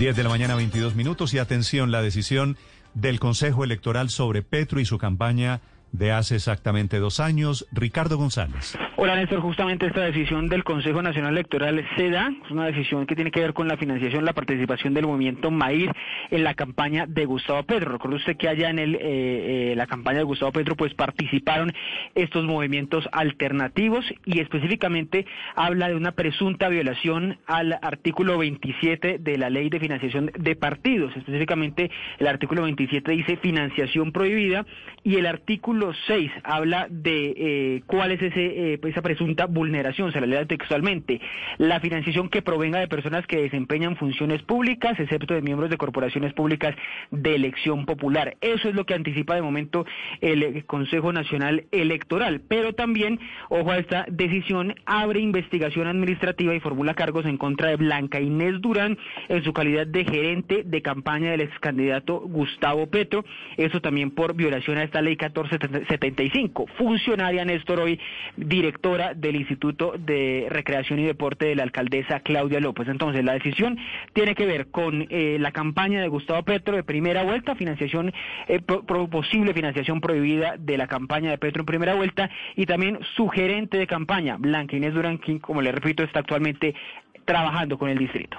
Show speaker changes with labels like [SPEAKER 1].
[SPEAKER 1] 10 de la mañana, 22 minutos. Y atención, la decisión del Consejo Electoral sobre Petro y su campaña de hace exactamente dos años. Ricardo González.
[SPEAKER 2] Hola Néstor, justamente esta decisión del Consejo Nacional Electoral se da, es una decisión que tiene que ver con la financiación, la participación del movimiento MAIR en la campaña de Gustavo Petro. Recuerde usted que allá en el, eh, eh, la campaña de Gustavo Petro pues participaron estos movimientos alternativos y específicamente habla de una presunta violación al artículo 27 de la ley de financiación de partidos. Específicamente el artículo 27 dice financiación prohibida y el artículo 6 habla de eh, cuál es ese pues, esa presunta vulneración, se la lea textualmente, la financiación que provenga de personas que desempeñan funciones públicas, excepto de miembros de corporaciones públicas de elección popular. Eso es lo que anticipa de momento el Consejo Nacional Electoral. Pero también, ojo a esta decisión, abre investigación administrativa y formula cargos en contra de Blanca Inés Durán en su calidad de gerente de campaña del ex candidato Gustavo Petro. Eso también por violación a esta ley 1475. Funcionaria Néstor hoy, director del Instituto de Recreación y Deporte de la alcaldesa Claudia López. Entonces, la decisión tiene que ver con eh, la campaña de Gustavo Petro de primera vuelta, financiación, eh, posible financiación prohibida de la campaña de Petro en primera vuelta y también su gerente de campaña, Blanca Inés Durán, quien, como le repito, está actualmente trabajando con el distrito.